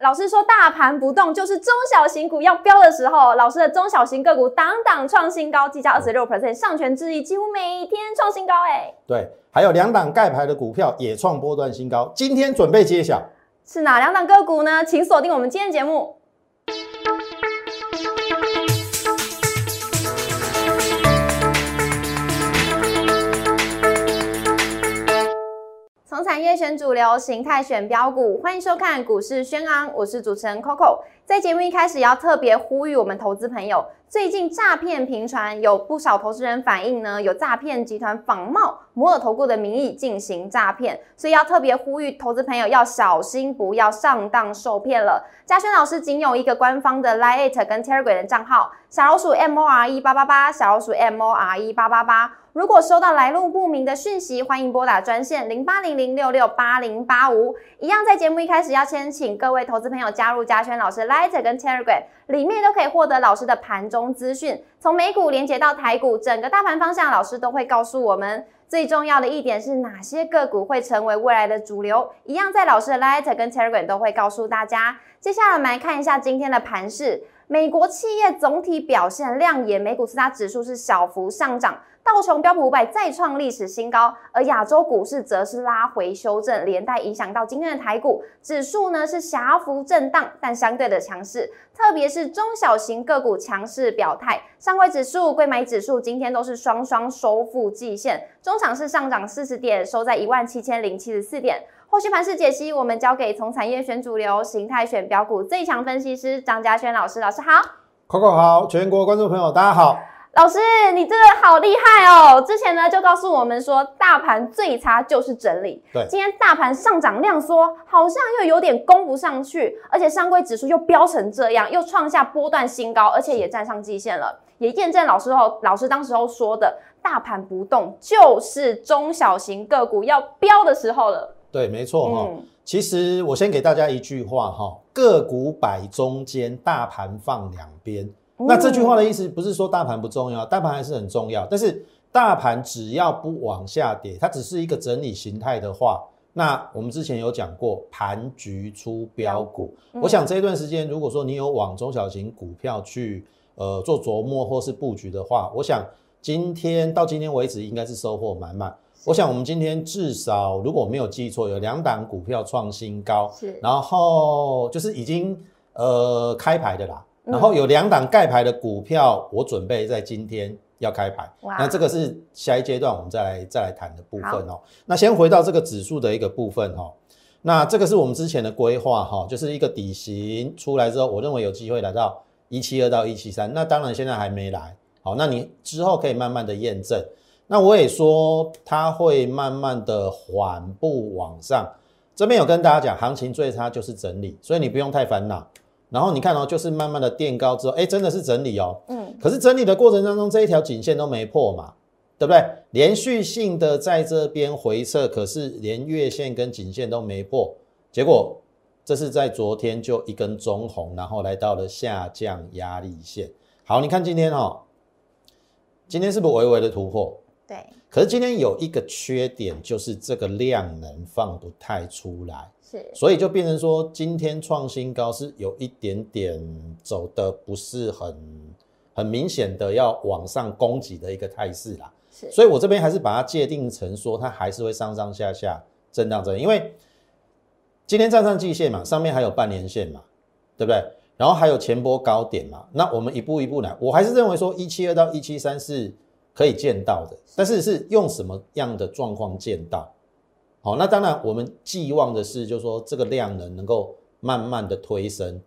老师说大盘不动，就是中小型股要飙的时候。老师的中小型个股档档创新高，计价二十六 percent，上权之意几乎每天创新高。哎，对，还有两档盖牌的股票也创波段新高，今天准备揭晓，是哪两档个股呢？请锁定我们今天节目。产业选主流，形态选标股，欢迎收看股市轩昂，我是主持人 Coco。在节目一开始，要特别呼吁我们投资朋友，最近诈骗频传，有不少投资人反映呢，有诈骗集团仿冒摩尔投顾的名义进行诈骗，所以要特别呼吁投资朋友要小心，不要上当受骗了。嘉轩老师仅有一个官方的 Line 跟 Telegram 的账号，小老鼠 M O R E 八八八，小老鼠 M O R E 八八八。如果收到来路不明的讯息，欢迎拨打专线零八零零六六八零八五。一样在节目一开始要先请各位投资朋友加入嘉轩老师 Light 跟 Telegram，里面都可以获得老师的盘中资讯，从美股连接到台股，整个大盘方向老师都会告诉我们。最重要的一点是哪些个股会成为未来的主流，一样在老师的 Light 跟 Telegram 都会告诉大家。接下来我们来看一下今天的盘势，美国企业总体表现亮眼，美股四大指数是小幅上涨。道琼标普五百再创历史新高，而亚洲股市则是拉回修正，连带影响到今天的台股指数呢是狭幅震荡，但相对的强势，特别是中小型个股强势表态，上柜指数、贵买指数今天都是双双收复季线，中场是上涨四十点，收在一万七千零七十四点。后续盘势解析，我们交给从产业选主流、形态选标股最强分析师张嘉轩老师，老师好，Coco 好，全国观众朋友大家好。老师，你真的好厉害哦！之前呢就告诉我们说，大盘最差就是整理。对，今天大盘上涨量缩，好像又有点攻不上去，而且上柜指数又飙成这样，又创下波段新高，而且也站上季线了，也验证老师后老师当时候说的，大盘不动就是中小型个股要飙的时候了。对，没错哈。其实我先给大家一句话哈：个股摆中间，大盘放两边。那这句话的意思不是说大盘不重要，大盘还是很重要。但是大盘只要不往下跌，它只是一个整理形态的话，那我们之前有讲过盘局出标股。我想这一段时间，如果说你有往中小型股票去呃做琢磨或是布局的话，我想今天到今天为止应该是收获满满。我想我们今天至少如果没有记错，有两档股票创新高，是，然后就是已经呃开牌的啦。然后有两档盖牌的股票，我准备在今天要开牌。那这个是下一阶段我们再来再来谈的部分哦。那先回到这个指数的一个部分哈。那这个是我们之前的规划哈，就是一个底型出来之后，我认为有机会来到一七二到一七三。那当然现在还没来，好，那你之后可以慢慢的验证。那我也说它会慢慢的缓步往上。这边有跟大家讲，行情最差就是整理，所以你不用太烦恼。然后你看哦，就是慢慢的垫高之后，哎，真的是整理哦。嗯。可是整理的过程当中，这一条颈线都没破嘛，对不对？连续性的在这边回撤，可是连月线跟颈线都没破，结果这是在昨天就一根中红，然后来到了下降压力线。好，你看今天哦，今天是不是微微的突破？对。可是今天有一个缺点，就是这个量能放不太出来。是所以就变成说，今天创新高是有一点点走的不是很很明显的要往上攻击的一个态势啦。是，所以我这边还是把它界定成说，它还是会上上下下震荡着，因为今天站上季线嘛，上面还有半年线嘛，对不对？然后还有前波高点嘛，那我们一步一步来，我还是认为说一七二到一七三是可以见到的，但是是用什么样的状况见到？好，那当然我们寄望的是，就是说这个量能能够慢慢的推升。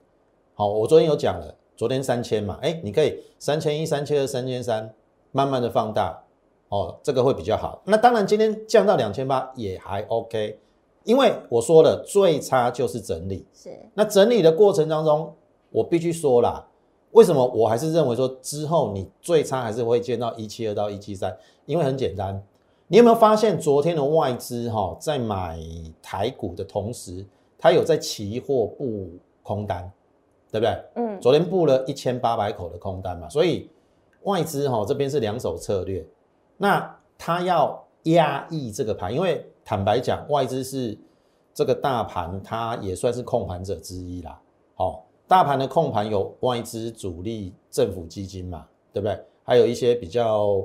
好，我昨天有讲了，昨天三千嘛，哎，你可以三千一、三千二、三千三，慢慢的放大，哦，这个会比较好。那当然今天降到两千八也还 OK，因为我说了，最差就是整理。是。那整理的过程当中，我必须说啦，为什么我还是认为说之后你最差还是会见到一七二到一七三？因为很简单。你有没有发现昨天的外资哈在买台股的同时，它有在期货布空单，对不对？嗯，昨天布了一千八百口的空单嘛，所以外资哈这边是两手策略，那它要压抑这个盘，因为坦白讲，外资是这个大盘它也算是控盘者之一啦。好，大盘的控盘有外资主力、政府基金嘛，对不对？还有一些比较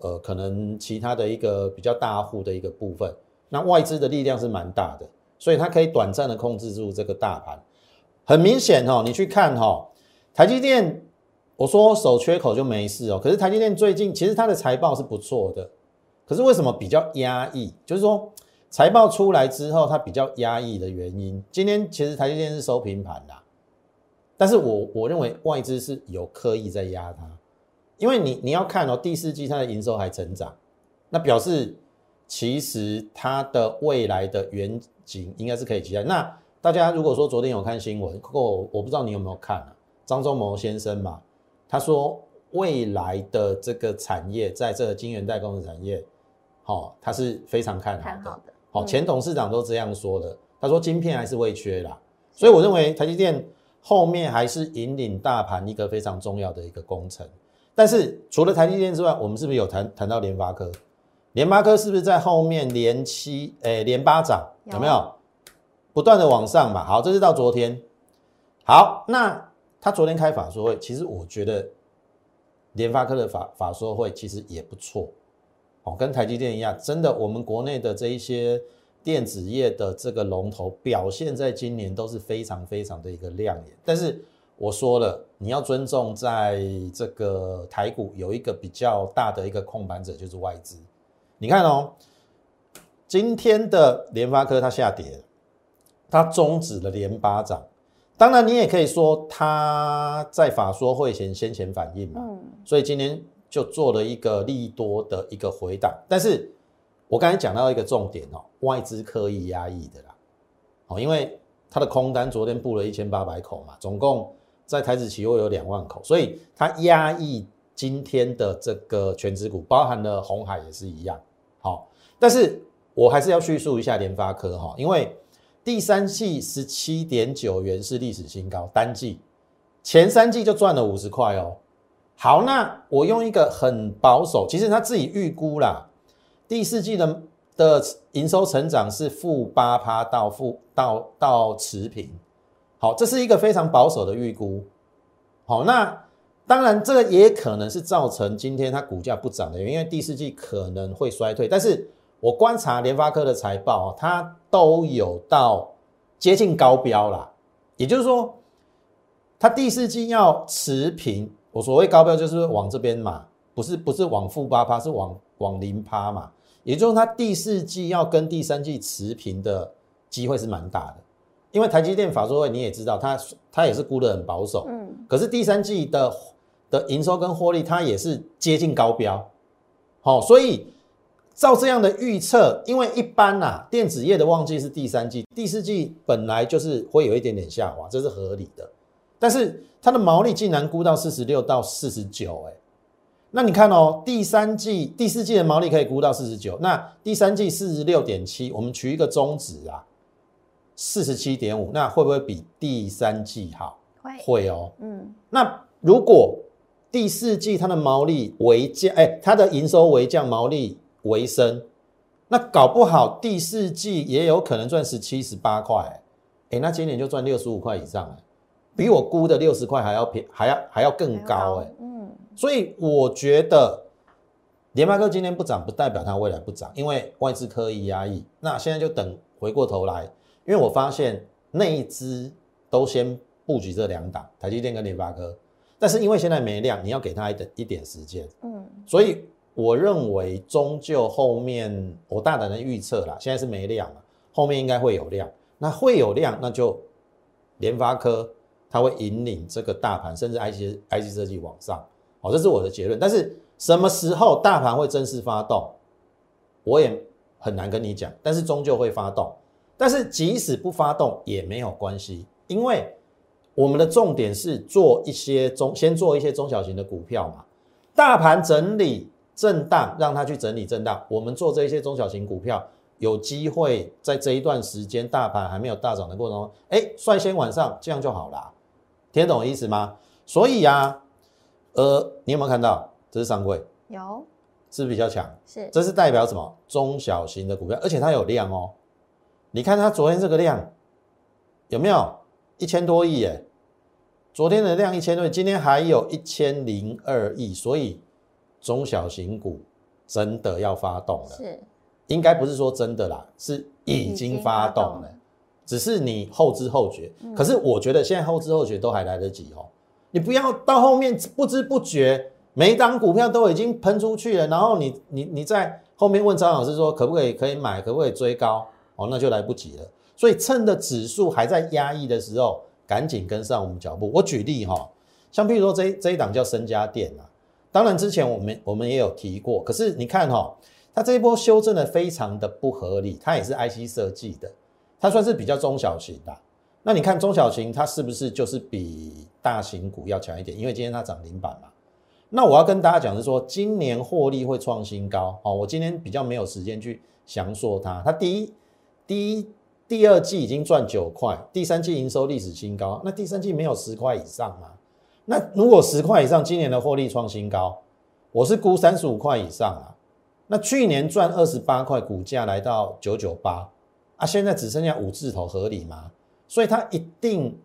呃，可能其他的一个比较大户的一个部分。那外资的力量是蛮大的，所以它可以短暂的控制住这个大盘。很明显哦，你去看哈，台积电，我说守缺口就没事哦。可是台积电最近其实它的财报是不错的，可是为什么比较压抑？就是说财报出来之后，它比较压抑的原因。今天其实台积电是收平盘的，但是我我认为外资是有刻意在压它，因为你你要看哦，第四季它的营收还成长，那表示。其实它的未来的远景应该是可以期待。那大家如果说昨天有看新闻，我我不知道你有没有看啊？张忠谋先生嘛，他说未来的这个产业，在这个晶圆代工的产业，好，他是非常看好的。好，前董事长都这样说的。他说晶片还是未缺啦，所以我认为台积电后面还是引领大盘一个非常重要的一个工程。但是除了台积电之外，我们是不是有谈谈到联发科？联发科是不是在后面连七诶连八涨有没有不断的往上嘛？好，这是到昨天。好，那他昨天开法说会，其实我觉得联发科的法法说会其实也不错哦，跟台积电一样，真的我们国内的这一些电子业的这个龙头表现在今年都是非常非常的一个亮眼。但是我说了，你要尊重在这个台股有一个比较大的一个控盘者，就是外资。你看哦，今天的联发科它下跌，它终止了连八涨。当然，你也可以说它在法说会前先前反应嘛，所以今天就做了一个利多的一个回档。但是我刚才讲到一个重点哦，外资刻意压抑的啦，哦，因为它的空单昨天布了一千八百口嘛，总共在台子期货有两万口，所以它压抑今天的这个全指股，包含了红海也是一样。好，但是我还是要叙述一下联发科哈，因为第三季十七点九元是历史新高，单季前三季就赚了五十块哦。好，那我用一个很保守，其实他自己预估啦，第四季的的营收成长是负八趴到负到到持平。好，这是一个非常保守的预估。好，那。当然，这个也可能是造成今天它股价不涨的原因，因为第四季可能会衰退。但是我观察联发科的财报，它都有到接近高标啦，也就是说，它第四季要持平。我所谓高标就是往这边嘛，不是不是往负八趴，是往往零趴嘛。也就是它第四季要跟第三季持平的机会是蛮大的，因为台积电法说会你也知道，它它也是估得很保守，嗯，可是第三季的。的营收跟获利，它也是接近高标，好，所以照这样的预测，因为一般呐，电子业的旺季是第三季，第四季本来就是会有一点点下滑，这是合理的。但是它的毛利竟然估到四十六到四十九，哎，那你看哦，第三季、第四季的毛利可以估到四十九，那第三季四十六点七，我们取一个中值啊，四十七点五，那会不会比第三季好？会，会哦，嗯，那如果第四季它的毛利为降，哎，它的营收为降，毛利为升，那搞不好第四季也有可能赚十七十八块，哎，那今年就赚六十五块以上，哎，比我估的六十块还要便，还要还要更高，哎，嗯，所以我觉得联发科今天不涨，不代表它未来不涨，因为外资刻意压抑，那现在就等回过头来，因为我发现内资都先布局这两档，台积电跟联发科。但是因为现在没量，你要给他一点一点时间，嗯，所以我认为终究后面我大胆的预测啦，现在是没量了，后面应该会有量，那会有量，那就联发科它会引领这个大盘，甚至 IC IC 设计往上，好，这是我的结论。但是什么时候大盘会正式发动，我也很难跟你讲，但是终究会发动。但是即使不发动也没有关系，因为。我们的重点是做一些中，先做一些中小型的股票嘛。大盘整理震荡，让它去整理震荡。我们做这些中小型股票，有机会在这一段时间大盘还没有大涨的过程中，哎，率先往上，这样就好了。听懂意思吗？所以呀，呃，你有没有看到这是上柜？有，是不是比较强？是，这是代表什么？中小型的股票，而且它有量哦。你看它昨天这个量有没有一千多亿？耶？昨天的量一千多亿，今天还有一千零二亿，所以中小型股真的要发动了。是，应该不是说真的啦，是已经发动了，只是你后知后觉。可是我觉得现在后知后觉都还来得及哦，你不要到后面不知不觉每一档股票都已经喷出去了，然后你你你在后面问张老师说可不可以可以买，可不可以追高？哦，那就来不及了。所以趁着指数还在压抑的时候。赶紧跟上我们脚步。我举例哈，像譬如说这这一档叫深家电啊，当然之前我们我们也有提过，可是你看哈，它这一波修正的非常的不合理，它也是 IC 设计的，它算是比较中小型的。那你看中小型它是不是就是比大型股要强一点？因为今天它涨停板嘛。那我要跟大家讲的是说，今年获利会创新高哦。我今天比较没有时间去详说它，它第一第一。第二季已经赚九块，第三季营收历史新高。那第三季没有十块以上吗？那如果十块以上，今年的获利创新高，我是估三十五块以上啊。那去年赚二十八块，股价来到九九八啊，现在只剩下五字头，合理吗？所以它一定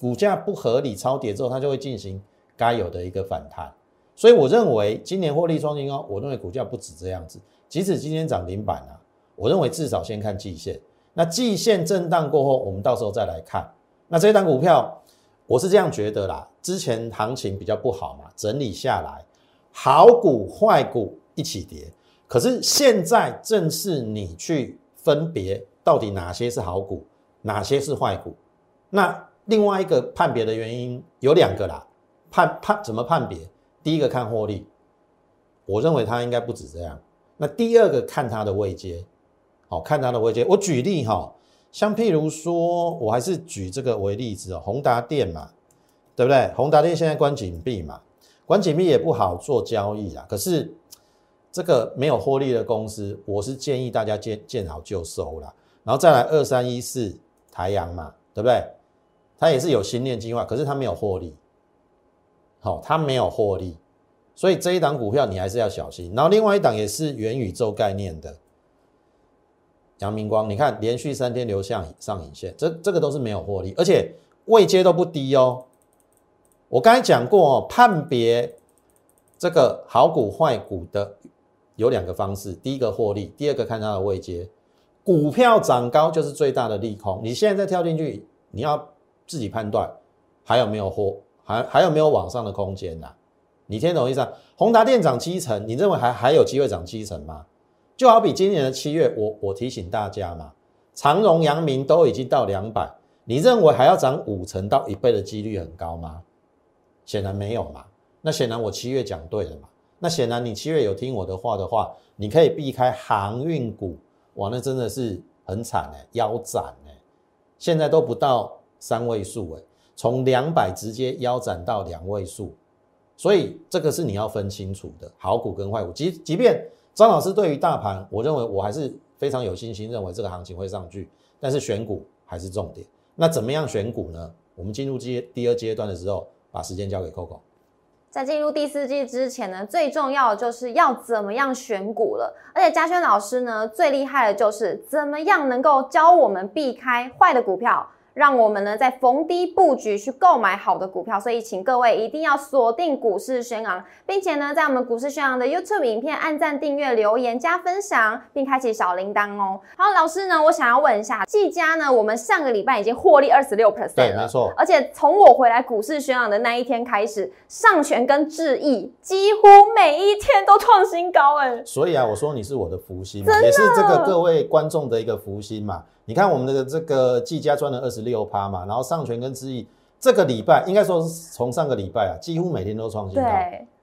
股价不合理，超跌之后它就会进行该有的一个反弹。所以我认为今年获利创新高，我认为股价不止这样子。即使今天涨停板啊，我认为至少先看季线。那季线震荡过后，我们到时候再来看。那这一档股票，我是这样觉得啦。之前行情比较不好嘛，整理下来，好股坏股一起跌。可是现在正是你去分别到底哪些是好股，哪些是坏股。那另外一个判别的原因有两个啦。判判怎么判别？第一个看获利，我认为它应该不止这样。那第二个看它的位阶。好看它的位阶，我举例哈，像譬如说，我还是举这个为例子哦，宏达电嘛，对不对？宏达电现在关紧闭嘛，关紧闭也不好做交易啊。可是这个没有获利的公司，我是建议大家见见好就收啦。然后再来二三一四台阳嘛，对不对？它也是有新念计划，可是它没有获利，好，它没有获利，所以这一档股票你还是要小心。然后另外一档也是元宇宙概念的。阳明光，你看连续三天流向上影线，这这个都是没有获利，而且位阶都不低哦。我刚才讲过哦，判别这个好股坏股的有两个方式，第一个获利，第二个看它的位阶。股票涨高就是最大的利空，你现在再跳进去，你要自己判断还有没有货，还还有没有往上的空间呐？你听懂意思？宏达电涨七成，你认为还还有机会涨七成吗？就好比今年的七月，我我提醒大家嘛，长荣、阳明都已经到两百，你认为还要涨五成到一倍的几率很高吗？显然没有嘛。那显然我七月讲对了嘛。那显然你七月有听我的话的话，你可以避开航运股，哇，那真的是很惨哎，腰斩哎，现在都不到三位数哎，从两百直接腰斩到两位数，所以这个是你要分清楚的，好股跟坏股，即即便。张老师对于大盘，我认为我还是非常有信心，认为这个行情会上去。但是选股还是重点。那怎么样选股呢？我们进入阶第二阶段的时候，把时间交给 Coco。在进入第四季之前呢，最重要的就是要怎么样选股了。而且嘉轩老师呢，最厉害的就是怎么样能够教我们避开坏的股票。让我们呢在逢低布局去购买好的股票，所以请各位一定要锁定股市宣昂，并且呢在我们股市宣昂的 YouTube 影片按赞、订阅、留言、加分享，并开启小铃铛哦。好，老师呢，我想要问一下，季佳呢，我们上个礼拜已经获利二十六 percent 了，没错。而且从我回来股市宣昂的那一天开始，上权跟智毅几乎每一天都创新高，哎。所以啊，我说你是我的福星，也是这个各位观众的一个福星嘛。你看我们的这个技嘉赚了二十六趴嘛，然后上权跟知意这个礼拜应该说是从上个礼拜啊，几乎每天都创新高。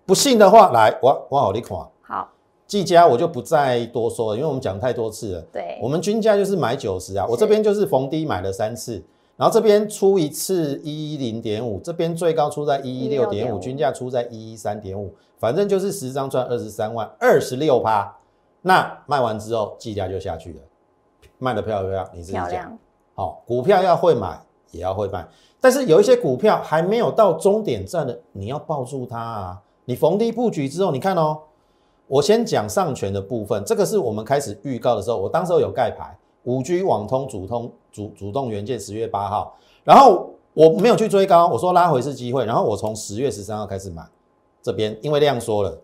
不信的话，来我我好你看。好，技嘉我就不再多说了，因为我们讲太多次了。对，我们均价就是买九十啊，我这边就是逢低买了三次，然后这边出一次一一零点五，这边最高出在一一六点五，均价出在一一三点五，反正就是十张赚二十三万，二十六趴。那卖完之后，季家就下去了。卖的漂不漂亮？你自己讲。好，股票要会买，也要会卖。但是有一些股票还没有到终点站的，你要抱住它啊！你逢低布局之后，你看哦，我先讲上权的部分，这个是我们开始预告的时候，我当时候有盖牌，五 G 网通主通主主动元件十月八号，然后我没有去追高，我说拉回是机会，然后我从十月十三号开始买，这边因为量缩了，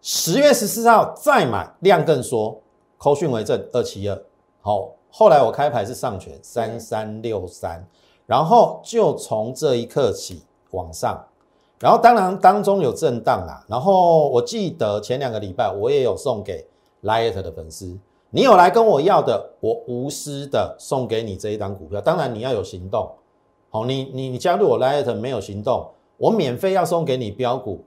十月十四号再买，量更缩，扣讯为正二七二，好，后来我开牌是上权三三六三，然后就从这一刻起往上。然后当然当中有震荡啦，然后我记得前两个礼拜我也有送给 Light 的粉丝，你有来跟我要的，我无私的送给你这一张股票。当然你要有行动，好，你你你加入我 Light 没有行动，我免费要送给你标股，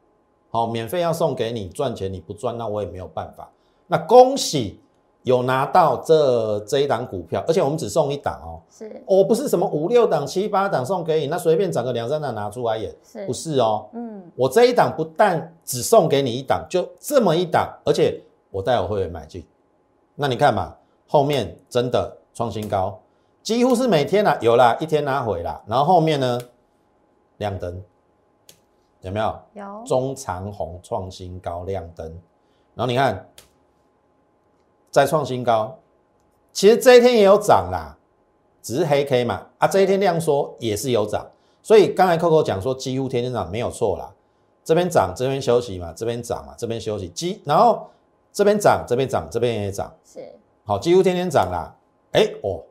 好，免费要送给你赚钱，你不赚那我也没有办法。那恭喜。有拿到这这一档股票，而且我们只送一档哦，是，我不是什么五六档、七八档送给你，那随便找个两三档拿出来也，不是哦，嗯，我这一档不但只送给你一档，就这么一档，而且我带我会员买进，那你看嘛，后面真的创新高，几乎是每天啊有啦，一天拿回啦，然后后面呢亮灯，有没有？有，中长红创新高亮灯，然后你看。再创新高，其实这一天也有涨啦，只是黑 K 嘛。啊，这一天量缩也是有涨，所以刚才 Coco 讲说几乎天天涨没有错啦，这边涨这边休息嘛，这边涨嘛这边休息，几然后这边涨这边涨这边也涨，是。好几乎天天涨啦，哎哦，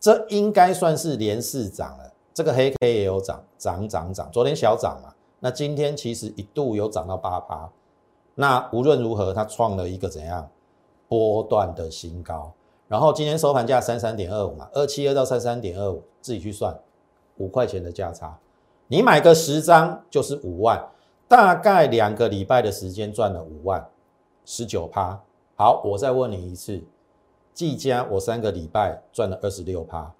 这应该算是连四涨了，这个黑 K 也有涨涨涨涨，昨天小涨嘛，那今天其实一度有涨到八趴，那无论如何它创了一个怎样？波段的新高，然后今天收盘价三三点二五嘛，二七二到三三点二五，自己去算，五块钱的价差，你买个十张就是五万，大概两个礼拜的时间赚了五万，十九趴。好，我再问你一次，技嘉我三个礼拜赚了二十六趴，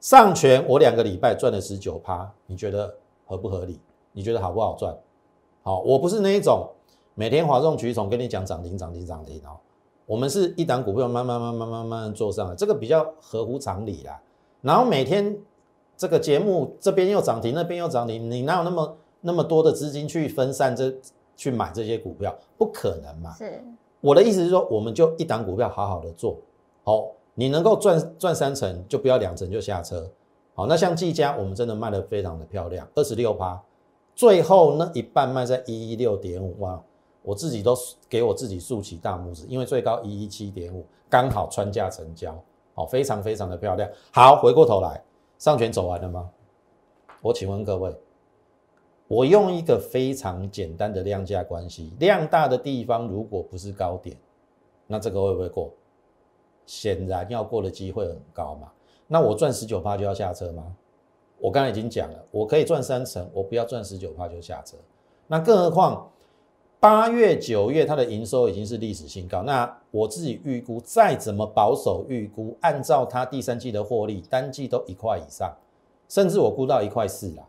上权我两个礼拜赚了十九趴，你觉得合不合理？你觉得好不好赚？好，我不是那一种每天哗众取宠跟你讲涨停涨停涨停哦。我们是一档股票慢慢慢慢慢慢做上来，这个比较合乎常理啦。然后每天这个节目这边又涨停，那边又涨停，你哪有那么那么多的资金去分散这去买这些股票？不可能嘛。是，我的意思是说，我们就一档股票好好的做好，你能够赚赚三成，就不要两成就下车。好，那像技嘉，我们真的卖的非常的漂亮，二十六趴，最后那一半卖在一一六点五哇。我自己都给我自己竖起大拇指，因为最高一一七点五，刚好穿价成交，好，非常非常的漂亮。好，回过头来，上权走完了吗？我请问各位，我用一个非常简单的量价关系，量大的地方如果不是高点，那这个会不会过？显然要过的机会很高嘛。那我赚十九趴就要下车吗？我刚才已经讲了，我可以赚三成，我不要赚十九趴就下车。那更何况？八月、九月，它的营收已经是历史新高。那我自己预估，再怎么保守预估，按照它第三季的获利，单季都一块以上，甚至我估到一块四啦。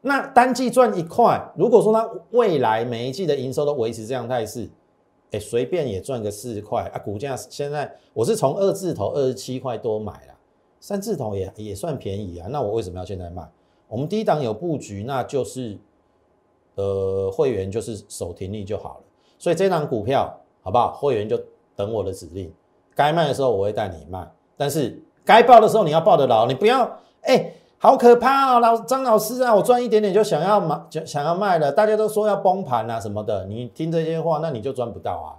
那单季赚一块，如果说它未来每一季的营收都维持这样态势，哎，随便也赚个四块啊。股价现在我是从二字头二十七块多买了，三字头也也算便宜啊。那我为什么要现在卖？我们低档有布局，那就是。呃，会员就是守停利就好了，所以这档股票好不好？会员就等我的指令，该卖的时候我会带你卖，但是该报的时候你要报得牢，你不要哎，好可怕哦，老张老师啊，我赚一点点就想要买，就想要卖了，大家都说要崩盘啊什么的，你听这些话，那你就赚不到啊，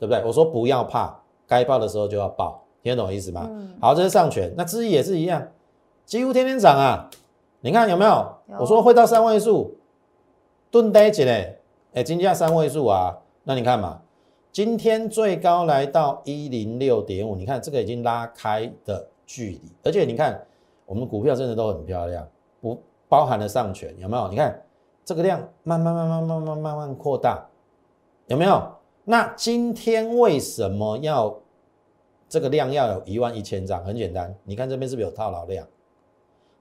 对不对？我说不要怕，该报的时候就要报，听得懂我意思吗？好，这是上权，那知意也是一样，几乎天天涨啊，你看有没有？我说会到三位数。钝呆起嘞，哎，金价三位数啊，那你看嘛，今天最高来到一零六点五，你看这个已经拉开的距离，而且你看我们股票真的都很漂亮，不包含了上权，有没有？你看这个量慢慢慢慢慢慢慢慢扩大，有没有？那今天为什么要这个量要有一万一千张？很简单，你看这边是不是有套牢量？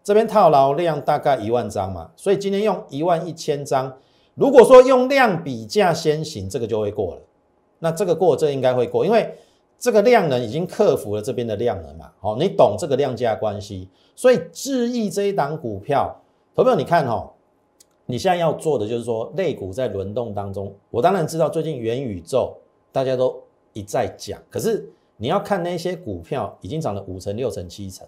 这边套牢量大概一万张嘛，所以今天用一万一千张。如果说用量比价先行，这个就会过了。那这个过，这应该会过，因为这个量能已经克服了这边的量能嘛。好，你懂这个量价关系，所以智易这一档股票，投票你看哈，你现在要做的就是说，类股在轮动当中，我当然知道最近元宇宙大家都一再讲，可是你要看那些股票已经涨了五成、六成、七成，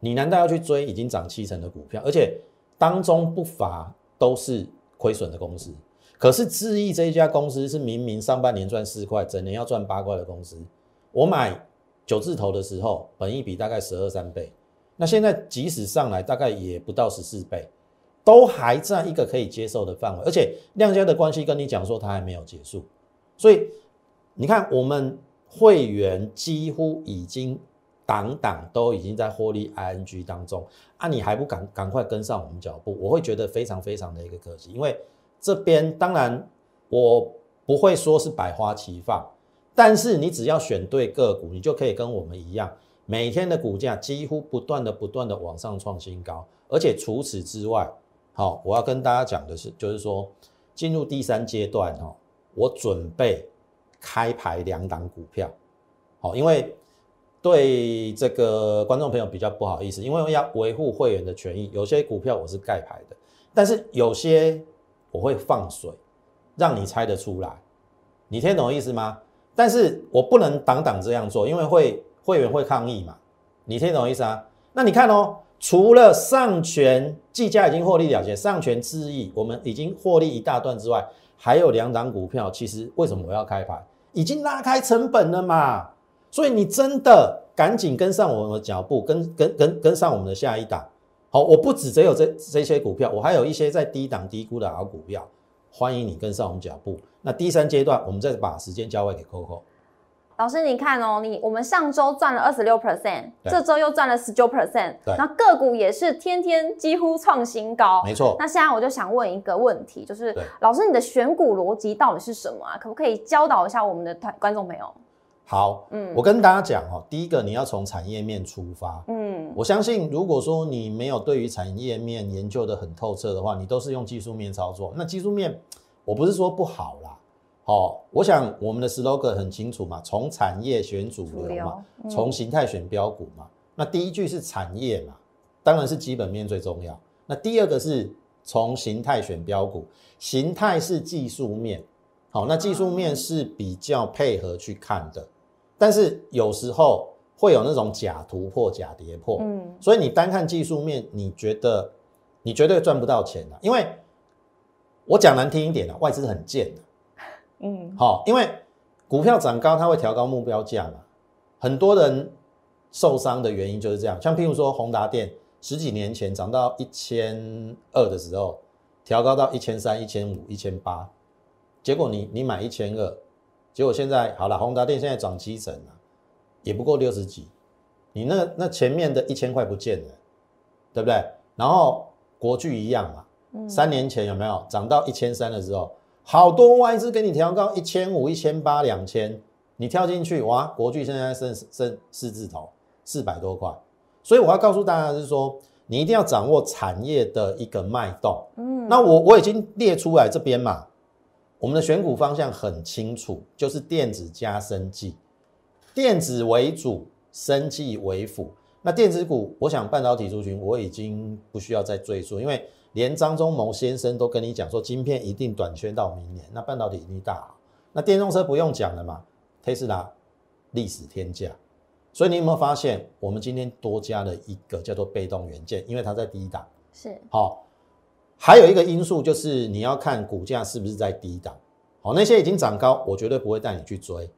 你难道要去追已经涨七成的股票？而且当中不乏都是亏损的公司。可是智毅这一家公司是明明上半年赚四块，整年要赚八块的公司。我买九字头的时候，本益比大概十二三倍，那现在即使上来，大概也不到十四倍，都还在一个可以接受的范围。而且量价的关系跟你讲说它还没有结束，所以你看我们会员几乎已经档档都已经在获利 ing 当中啊，你还不赶赶快跟上我们脚步，我会觉得非常非常的一个可惜，因为。这边当然我不会说是百花齐放，但是你只要选对个股，你就可以跟我们一样，每天的股价几乎不断的不断的往上创新高。而且除此之外，好，我要跟大家讲的是，就是说进入第三阶段哈，我准备开牌两档股票，好，因为对这个观众朋友比较不好意思，因为要维护会员的权益，有些股票我是盖牌的，但是有些。我会放水，让你猜得出来，你听懂意思吗？但是我不能挡挡这样做，因为会会员会抗议嘛。你听懂意思啊？那你看哦，除了上权计价已经获利了结，上权智易我们已经获利一大段之外，还有两档股票，其实为什么我要开盘？已经拉开成本了嘛。所以你真的赶紧跟上我们的脚步，跟跟跟跟上我们的下一档。好，我不止只有这这些股票，我还有一些在低档低估的好股票，欢迎你跟上我们脚步。那第三阶段，我们再把时间交给 Coco。老师，你看哦，你我们上周赚了二十六 percent，这周又赚了十九 percent，那个股也是天天几乎创新高。没错。那现在我就想问一个问题，就是老师，你的选股逻辑到底是什么啊？可不可以教导一下我们的团观众朋友？好，嗯，我跟大家讲哦，第一个你要从产业面出发，嗯，我相信如果说你没有对于产业面研究的很透彻的话，你都是用技术面操作。那技术面，我不是说不好啦，好，我想我们的 slogan 很清楚嘛，从产业选主流嘛，从形态选标股嘛。那第一句是产业嘛，当然是基本面最重要。那第二个是从形态选标股，形态是技术面，好，那技术面是比较配合去看的。但是有时候会有那种假突破、假跌破，嗯，所以你单看技术面，你觉得你绝对赚不到钱的，因为我讲难听一点啊，外资很贱的，嗯，好，因为股票涨高，它会调高目标价嘛，很多人受伤的原因就是这样，像譬如说宏达电十几年前涨到一千二的时候，调高到一千三、一千五、一千八，结果你你买一千二。结果现在好了，宏达电现在涨七成了，也不过六十几，你那那前面的一千块不见了，对不对？然后国巨一样嘛，三年前有没有涨到一千三的时候，好多外资给你调高一千五、一千八、两千，你跳进去哇，国巨现在剩剩四字头，四百多块。所以我要告诉大家是说，你一定要掌握产业的一个脉动。嗯，那我我已经列出来这边嘛。我们的选股方向很清楚，就是电子加生技，电子为主，生技为辅。那电子股，我想半导体族群我已经不需要再赘述，因为连张忠谋先生都跟你讲说，晶片一定短缺到明年，那半导体一定大好。那电动车不用讲了嘛，特斯拉历史天价。所以你有没有发现，我们今天多加了一个叫做被动元件，因为它在低档。是好。还有一个因素就是你要看股价是不是在低档，好，那些已经涨高，我绝对不会带你去追。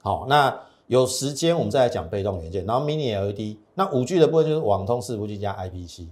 好，那有时间我们再来讲被动元件，然后 Mini LED，那五 G 的部分就是网通四五 G 加 IPC，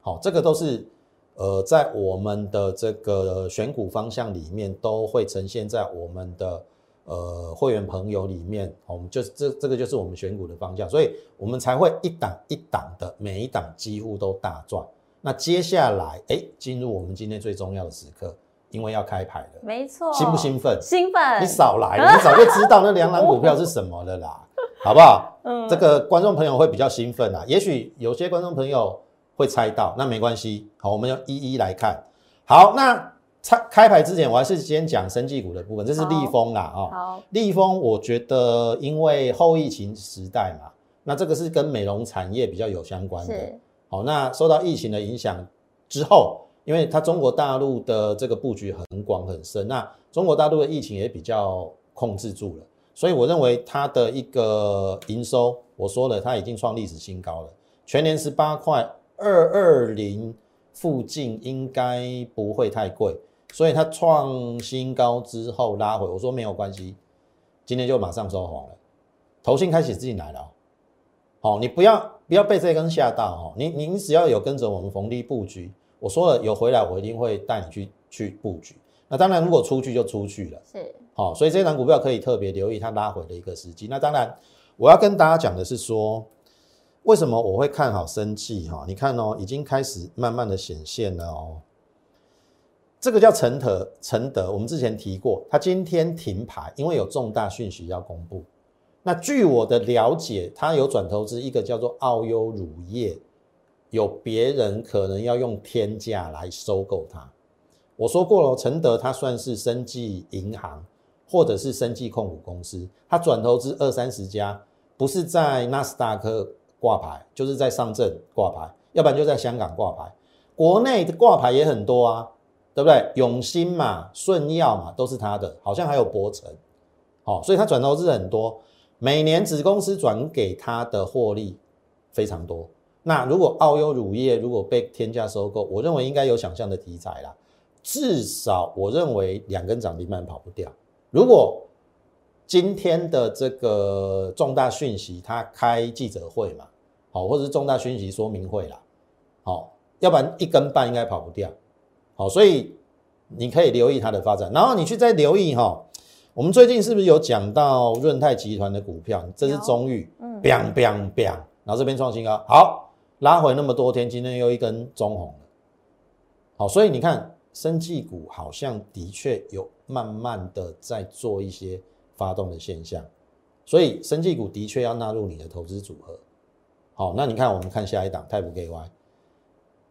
好，这个都是呃在我们的这个选股方向里面都会呈现在我们的呃会员朋友里面，我们就这这个就是我们选股的方向，所以我们才会一档一档的每一档几乎都大赚。那接下来，哎，进入我们今天最重要的时刻，因为要开牌了，没错，兴不兴奋？兴奋！你少来，你早就知道那两档股票是什么了啦，好不好？嗯，这个观众朋友会比较兴奋啊，也许有些观众朋友会猜到，那没关系，好，我们要一一来看。好，那开开牌之前，我还是先讲生技股的部分，这是立丰啦，哦，好，立丰，我觉得因为后疫情时代嘛，那这个是跟美容产业比较有相关的。好，那受到疫情的影响之后，因为它中国大陆的这个布局很广很深，那中国大陆的疫情也比较控制住了，所以我认为它的一个营收，我说了，它已经创历史新高了，全年十八块二二零附近应该不会太贵，所以它创新高之后拉回，我说没有关系，今天就马上收红了，头信开始进来了，好，你不要不要被这根吓到哦，你你只要有跟着我们逢低布局，我说了有回来，我一定会带你去去布局。那当然，如果出去就出去了，是好，所以这档股票可以特别留意它拉回的一个时机。那当然，我要跟大家讲的是说，为什么我会看好生气哈？你看哦，已经开始慢慢的显现了哦。这个叫承德，承德，我们之前提过，它今天停牌，因为有重大讯息要公布。那据我的了解，他有转投资一个叫做澳优乳业，有别人可能要用天价来收购它。我说过了，承德它算是生技银行或者是生技控股公司，它转投资二三十家，不是在纳斯达克挂牌，就是在上证挂牌，要不然就在香港挂牌。国内的挂牌也很多啊，对不对？永兴嘛、顺药嘛，都是它的，好像还有博成，好，所以它转投资很多，每年子公司转给他的获利非常多。那如果澳优乳业如果被天价收购，我认为应该有想象的题材啦。至少我认为两根涨停板跑不掉。如果今天的这个重大讯息，他开记者会嘛，好，或者是重大讯息说明会啦，好，要不然一根半应该跑不掉。好，所以你可以留意它的发展，然后你去再留意哈。我们最近是不是有讲到润泰集团的股票？这是中裕，嗯，biang biang biang，然后这边创新高，好，拉回那么多天，今天又一根中红了。好，所以你看。生技股好像的确有慢慢的在做一些发动的现象，所以生技股的确要纳入你的投资组合。好，那你看我们看下一档泰普 KY，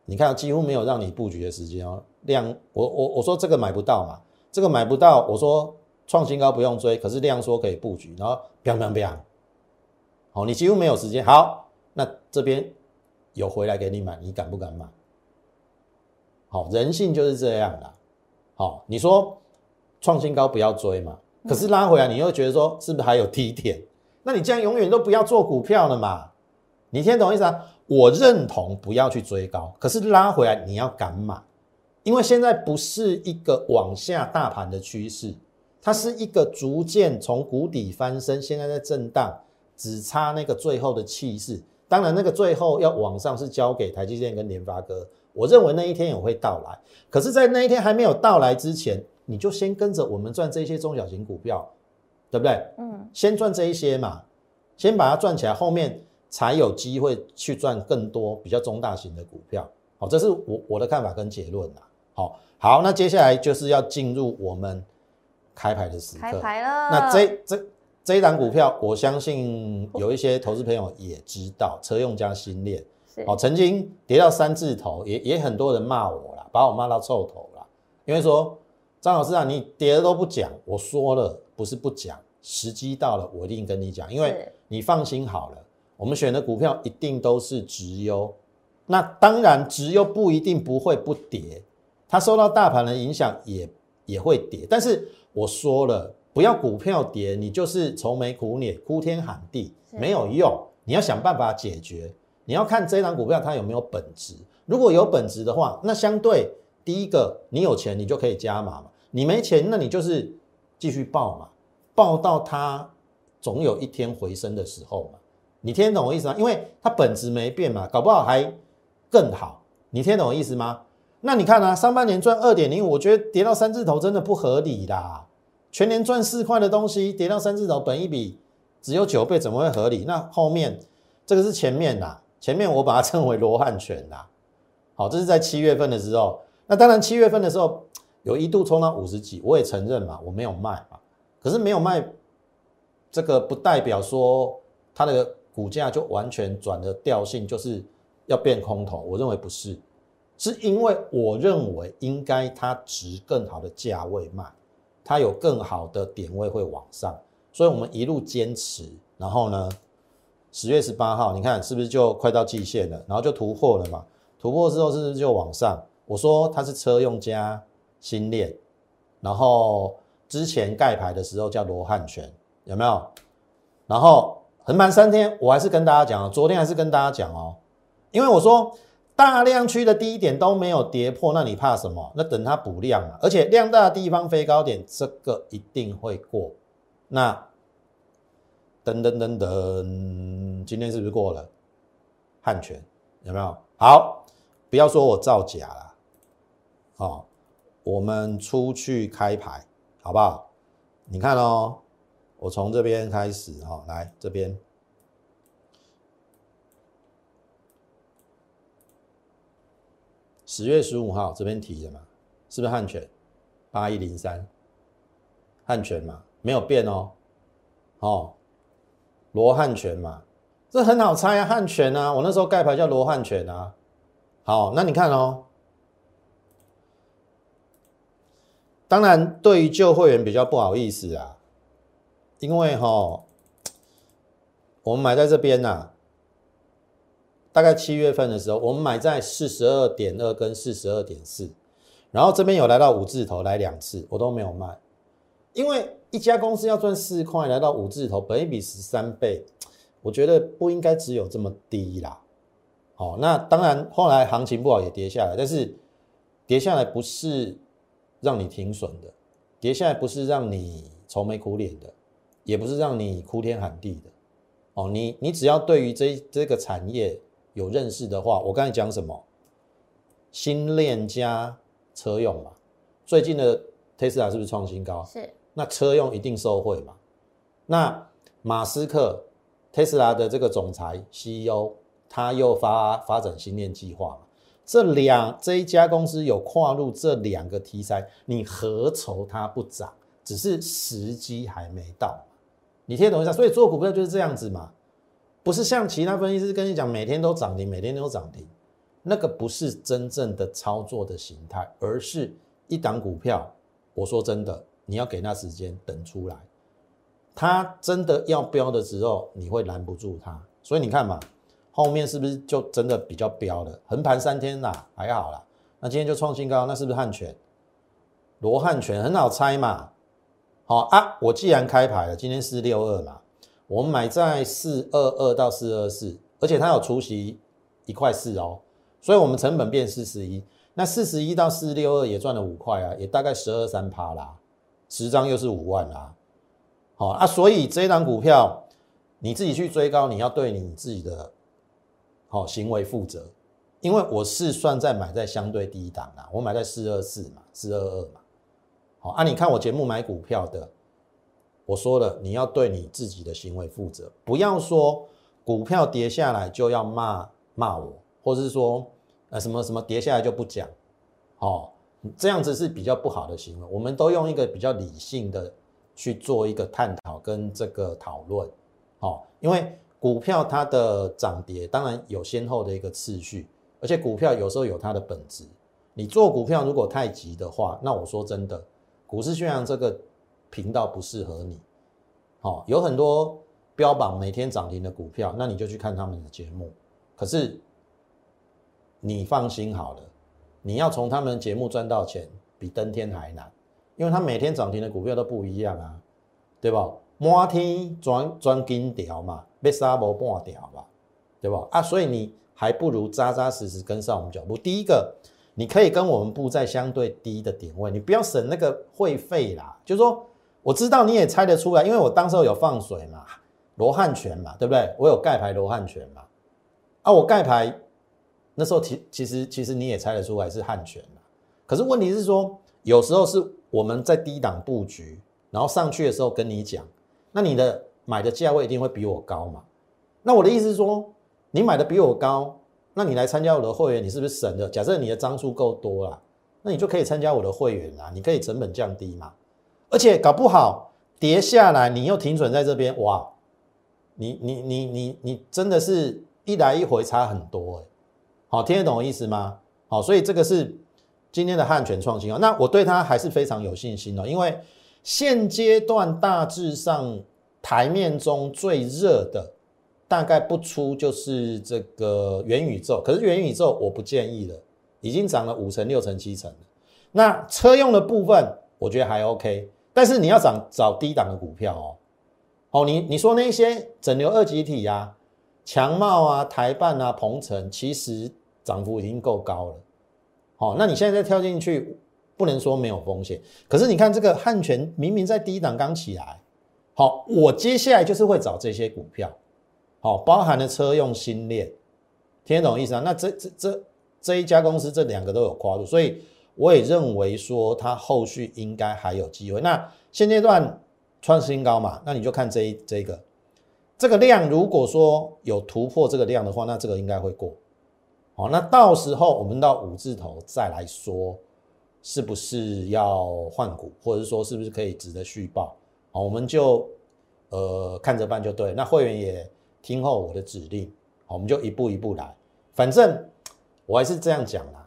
你看几乎没有让你布局的时间哦。量我我我说这个买不到嘛，这个买不到，我说创新高不用追，可是量缩可以布局，然后砰砰砰，好，你几乎没有时间。好，那这边有回来给你买，你敢不敢买？好，人性就是这样的。好，你说创新高不要追嘛？可是拉回来，你又觉得说是不是还有低点？那你这样永远都不要做股票了嘛？你听懂意思啊？我认同不要去追高，可是拉回来你要敢买，因为现在不是一个往下大盘的趋势，它是一个逐渐从谷底翻身，现在在震荡，只差那个最后的气势。当然，那个最后要往上是交给台积电跟联发科。我认为那一天也会到来，可是，在那一天还没有到来之前，你就先跟着我们赚这些中小型股票，对不对？嗯，先赚这一些嘛，先把它赚起来，后面才有机会去赚更多比较中大型的股票。好，这是我我的看法跟结论啦。好，好，那接下来就是要进入我们开牌的时刻。开牌了。那这这这一档股票，我相信有一些投资朋友也知道，车用加新链。哦，曾经跌到三字头，也也很多人骂我啦，把我骂到臭头啦。因为说张老师啊，你跌了都不讲，我说了不是不讲，时机到了我一定跟你讲，因为你放心好了，我们选的股票一定都是直优。那当然直优不一定不会不跌，它受到大盘的影响也也会跌。但是我说了，不要股票跌，你就是愁眉苦脸、哭天喊地，没有用，你要想办法解决。你要看这张股票它有没有本质，如果有本质的话，那相对第一个你有钱你就可以加码嘛，你没钱那你就是继续报嘛，报到它总有一天回升的时候嘛，你听懂我意思吗？因为它本质没变嘛，搞不好还更好，你听懂我意思吗？那你看啊，上半年赚二点零，我觉得跌到三字头真的不合理啦，全年赚四块的东西跌到三字头，本一比只有九倍，怎么会合理？那后面这个是前面呐。前面我把它称为罗汉拳啦，好，这是在七月份的时候。那当然七月份的时候有一度冲到五十几，我也承认嘛，我没有卖嘛。可是没有卖，这个不代表说它的股价就完全转的调性，就是要变空头。我认为不是，是因为我认为应该它值更好的价位卖，它有更好的点位会往上，所以我们一路坚持，然后呢？十月十八号，你看是不是就快到季线了？然后就突破了嘛？突破之后是不是就往上？我说它是车用加新链，然后之前盖牌的时候叫罗汉拳，有没有？然后横盘三天，我还是跟大家讲，昨天还是跟大家讲哦，因为我说大量区的低点都没有跌破，那你怕什么？那等它补量嘛，而且量大的地方飞高点，这个一定会过。那噔噔噔噔，今天是不是过了？汉权有没有？好，不要说我造假了，好，我们出去开牌，好不好？你看哦，我从这边开始哈，来这边，十月十五号这边提的嘛，是不是汉权？八一零三，汉权嘛，没有变哦，哦。罗汉拳嘛，这很好猜啊，汉拳啊，我那时候盖牌叫罗汉拳啊。好，那你看哦，当然对于旧会员比较不好意思啊，因为哈，我们买在这边呐，大概七月份的时候，我们买在四十二点二跟四十二点四，然后这边有来到五字头来两次，我都没有卖，因为。一家公司要赚四块，来到五字头，本一比十三倍，我觉得不应该只有这么低啦。好，那当然后来行情不好也跌下来，但是跌下来不是让你停损的，跌下来不是让你愁眉苦脸的，也不是让你哭天喊地的。哦，你你只要对于这这个产业有认识的话，我刚才讲什么？新链加车用嘛，最近的特斯拉是不是创新高？是。那车用一定受惠嘛？那马斯克，特斯拉的这个总裁 CEO，他又发发展新链计划嘛？这两这一家公司有跨入这两个题材，你何愁它不涨？只是时机还没到。你听懂一下？所以做股票就是这样子嘛，不是像其他分析师跟你讲每天都涨停，每天都涨停，那个不是真正的操作的形态，而是一档股票。我说真的。你要给那时间等出来，它真的要飙的时候，你会拦不住它。所以你看嘛，后面是不是就真的比较飙了？横盘三天啦，还好啦。那今天就创新高，那是不是汉权？罗汉权很好猜嘛。好啊，我既然开牌了，今天四六二嘛，我们买在四二二到四二四，而且它有除息一块四哦，所以我们成本变四十一。那四十一到四六二也赚了五块啊，也大概十二三趴啦。十张又是五万啦，好啊，所以这一档股票你自己去追高，你要对你自己的好行为负责，因为我是算在买在相对低档啊，我买在四二四嘛，四二二嘛，好啊，你看我节目买股票的，我说了你要对你自己的行为负责，不要说股票跌下来就要骂骂我，或是说呃什么什么跌下来就不讲，哦。这样子是比较不好的行为，我们都用一个比较理性的去做一个探讨跟这个讨论，好，因为股票它的涨跌当然有先后的一个次序，而且股票有时候有它的本质，你做股票如果太急的话，那我说真的，股市宣扬这个频道不适合你，好，有很多标榜每天涨停的股票，那你就去看他们的节目，可是你放心好了。你要从他们节目赚到钱，比登天还难，因为他每天涨停的股票都不一样啊，对吧？满天钻钻金条嘛，被杀无半条吧，对吧？啊，所以你还不如扎扎实实跟上我们脚步。第一个，你可以跟我们布在相对低的点位，你不要省那个会费啦。就是说，我知道你也猜得出来，因为我当时候有放水嘛，罗汉拳嘛，对不对？我有盖牌罗汉拳嘛，啊，我盖牌。那时候其其实其实你也猜得出来是汉权可是问题是说，有时候是我们在低档布局，然后上去的时候跟你讲，那你的买的价位一定会比我高嘛？那我的意思是说，你买的比我高，那你来参加我的会员，你是不是省的？假设你的张数够多了，那你就可以参加我的会员啦，你可以成本降低嘛？而且搞不好跌下来，你又停损在这边，哇，你你你你你真的是一来一回差很多哎。好，听得懂我意思吗？好，所以这个是今天的汉权创新哦。那我对它还是非常有信心哦，因为现阶段大致上台面中最热的大概不出就是这个元宇宙，可是元宇宙我不建议了，已经涨了五成、六成、七成了。那车用的部分我觉得还 OK，但是你要找找低档的股票哦，哦，你你说那些整流二级体呀，强茂啊、台办啊、鹏程，其实涨幅已经够高了。好，那你现在再跳进去，不能说没有风险。可是你看这个汉泉明明在低档刚起来，好，我接下来就是会找这些股票，好，包含了车用新链，听得懂意思啊？那这这这这一家公司这两个都有跨度，所以我也认为说它后续应该还有机会。那现阶段。创新高嘛，那你就看这一这个这个量，如果说有突破这个量的话，那这个应该会过。好，那到时候我们到五字头再来说，是不是要换股，或者说是不是可以值得续报？好，我们就呃看着办就对。那会员也听候我的指令，我们就一步一步来。反正我还是这样讲啦，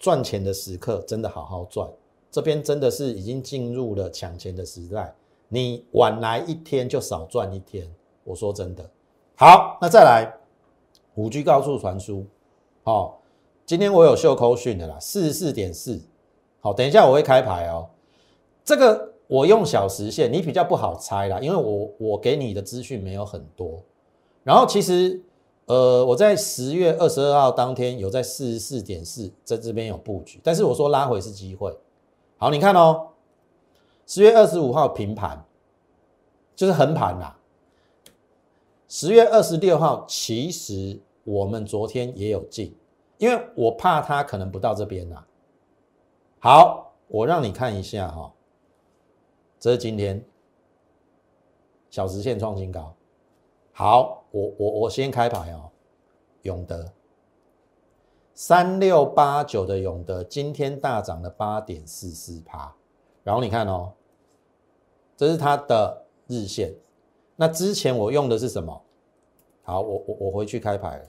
赚钱的时刻真的好好赚，这边真的是已经进入了抢钱的时代。你晚来一天就少赚一天，我说真的。好，那再来五 G 高速传输，哦，今天我有秀口讯的啦，四十四点四。好，等一下我会开牌哦。这个我用小时线，你比较不好猜啦，因为我我给你的资讯没有很多。然后其实，呃，我在十月二十二号当天有在四十四点四在这边有布局，但是我说拉回是机会。好，你看哦。十月二十五号平盘，就是横盘啦。十月二十六号，其实我们昨天也有进，因为我怕它可能不到这边啦。好，我让你看一下哈，这是今天小时线创新高。好，我我我先开牌哦，永德三六八九的永德今天大涨了八点四四趴，然后你看哦。这是它的日线，那之前我用的是什么？好，我我我回去开牌了。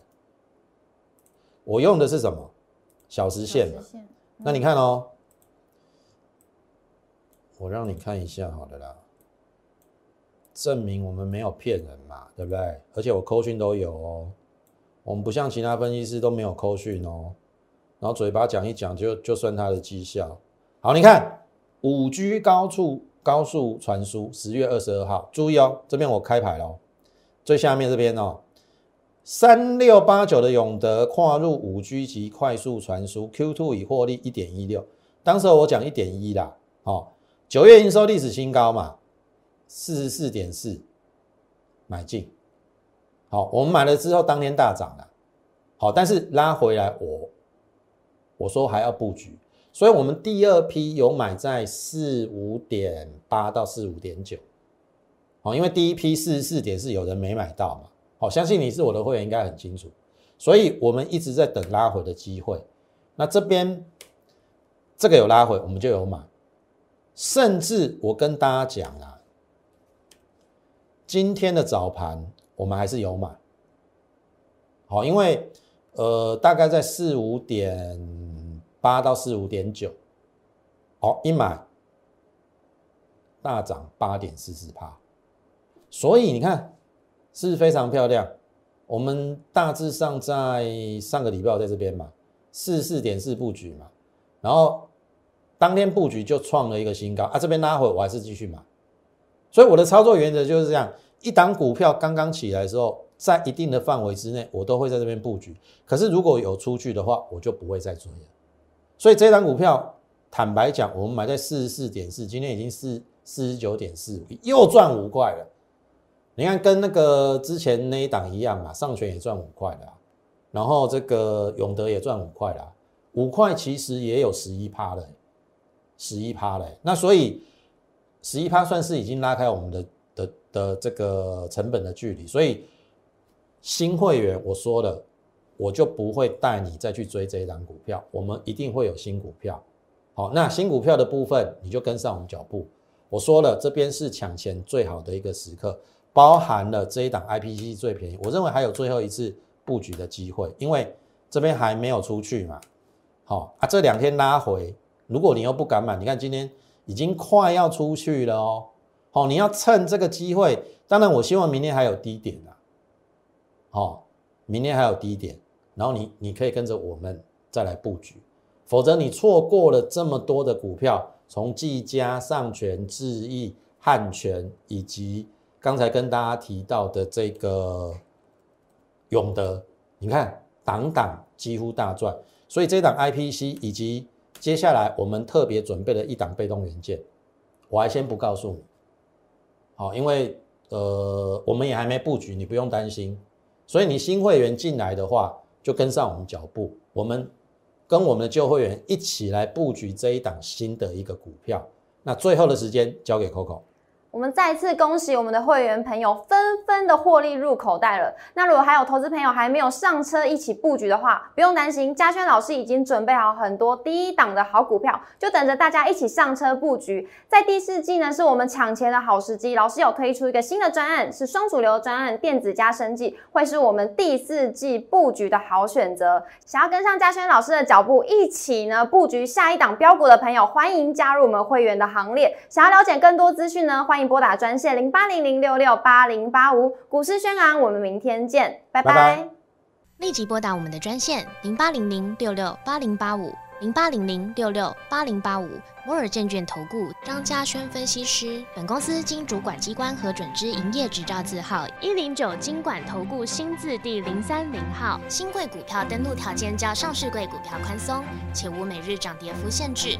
我用的是什么？小时线嘛。那你看哦，我让你看一下好的啦，证明我们没有骗人嘛，对不对？而且我扣讯都有哦，我们不像其他分析师都没有扣讯哦，然后嘴巴讲一讲就就算他的绩效。好，你看五 G 高处。高速传输，十月二十二号，注意哦，这边我开牌喽，最下面这边哦，三六八九的永德跨入五 G 级快速传输，Q2 已获利一点一六，当时我讲一点一啦，好，九月营收历史新高嘛，四十四点四，买进，好，我们买了之后当天大涨了，好，但是拉回来我我说还要布局。所以，我们第二批有买在四五点八到四五点九，好，因为第一批四十四点是有人没买到嘛，好，相信你是我的会员，应该很清楚。所以我们一直在等拉回的机会。那这边这个有拉回，我们就有买，甚至我跟大家讲啊，今天的早盘我们还是有买，好，因为呃，大概在四五点。八到四五点九，好一买大涨八点四四帕，所以你看是非常漂亮。我们大致上在上个礼拜在这边嘛，四四点四布局嘛，然后当天布局就创了一个新高啊，这边拉回我还是继续买。所以我的操作原则就是这样：一档股票刚刚起来的时候，在一定的范围之内，我都会在这边布局。可是如果有出去的话，我就不会再追了。所以这张股票，坦白讲，我们买在四十四点四，今天已经是四十九点四，又赚五块了。你看，跟那个之前那一档一样嘛，上权也赚五块的，然后这个永德也赚五块啦，五块其实也有十一趴了，十一趴嘞。那所以十一趴算是已经拉开我们的的的这个成本的距离。所以新会员我说了。我就不会带你再去追这一档股票，我们一定会有新股票。好，那新股票的部分你就跟上我们脚步。我说了，这边是抢钱最好的一个时刻，包含了这一档 IPC 最便宜，我认为还有最后一次布局的机会，因为这边还没有出去嘛。好啊，这两天拉回，如果你又不敢买，你看今天已经快要出去了哦。好，你要趁这个机会，当然我希望明天还有低点啊。好，明天还有低点。然后你你可以跟着我们再来布局，否则你错过了这么多的股票，从技嘉、上权、智毅、汉权以及刚才跟大家提到的这个永德，你看档档几乎大赚，所以这档 IPC 以及接下来我们特别准备了一档被动元件，我还先不告诉你，好，因为呃我们也还没布局，你不用担心。所以你新会员进来的话，就跟上我们脚步，我们跟我们的旧会员一起来布局这一档新的一个股票。那最后的时间交给 Coco。我们再次恭喜我们的会员朋友纷纷的获利入口袋了。那如果还有投资朋友还没有上车一起布局的话，不用担心，嘉轩老师已经准备好很多第一档的好股票，就等着大家一起上车布局。在第四季呢，是我们抢钱的好时机。老师有推出一个新的专案，是双主流专案，电子加生技，会是我们第四季布局的好选择。想要跟上嘉轩老师的脚步，一起呢布局下一档标股的朋友，欢迎加入我们会员的行列。想要了解更多资讯呢，欢迎。拨打专线零八零零六六八零八五，股市宣昂，我们明天见，拜拜。立即拨打我们的专线零八零零六六八零八五零八零零六六八零八五摩尔证券投顾张嘉轩分析师。本公司经主管机关核准之营业执照字号一零九金管投顾新字第零三零号。新贵股票登录条件较上市贵股票宽松，且无每日涨跌幅限制。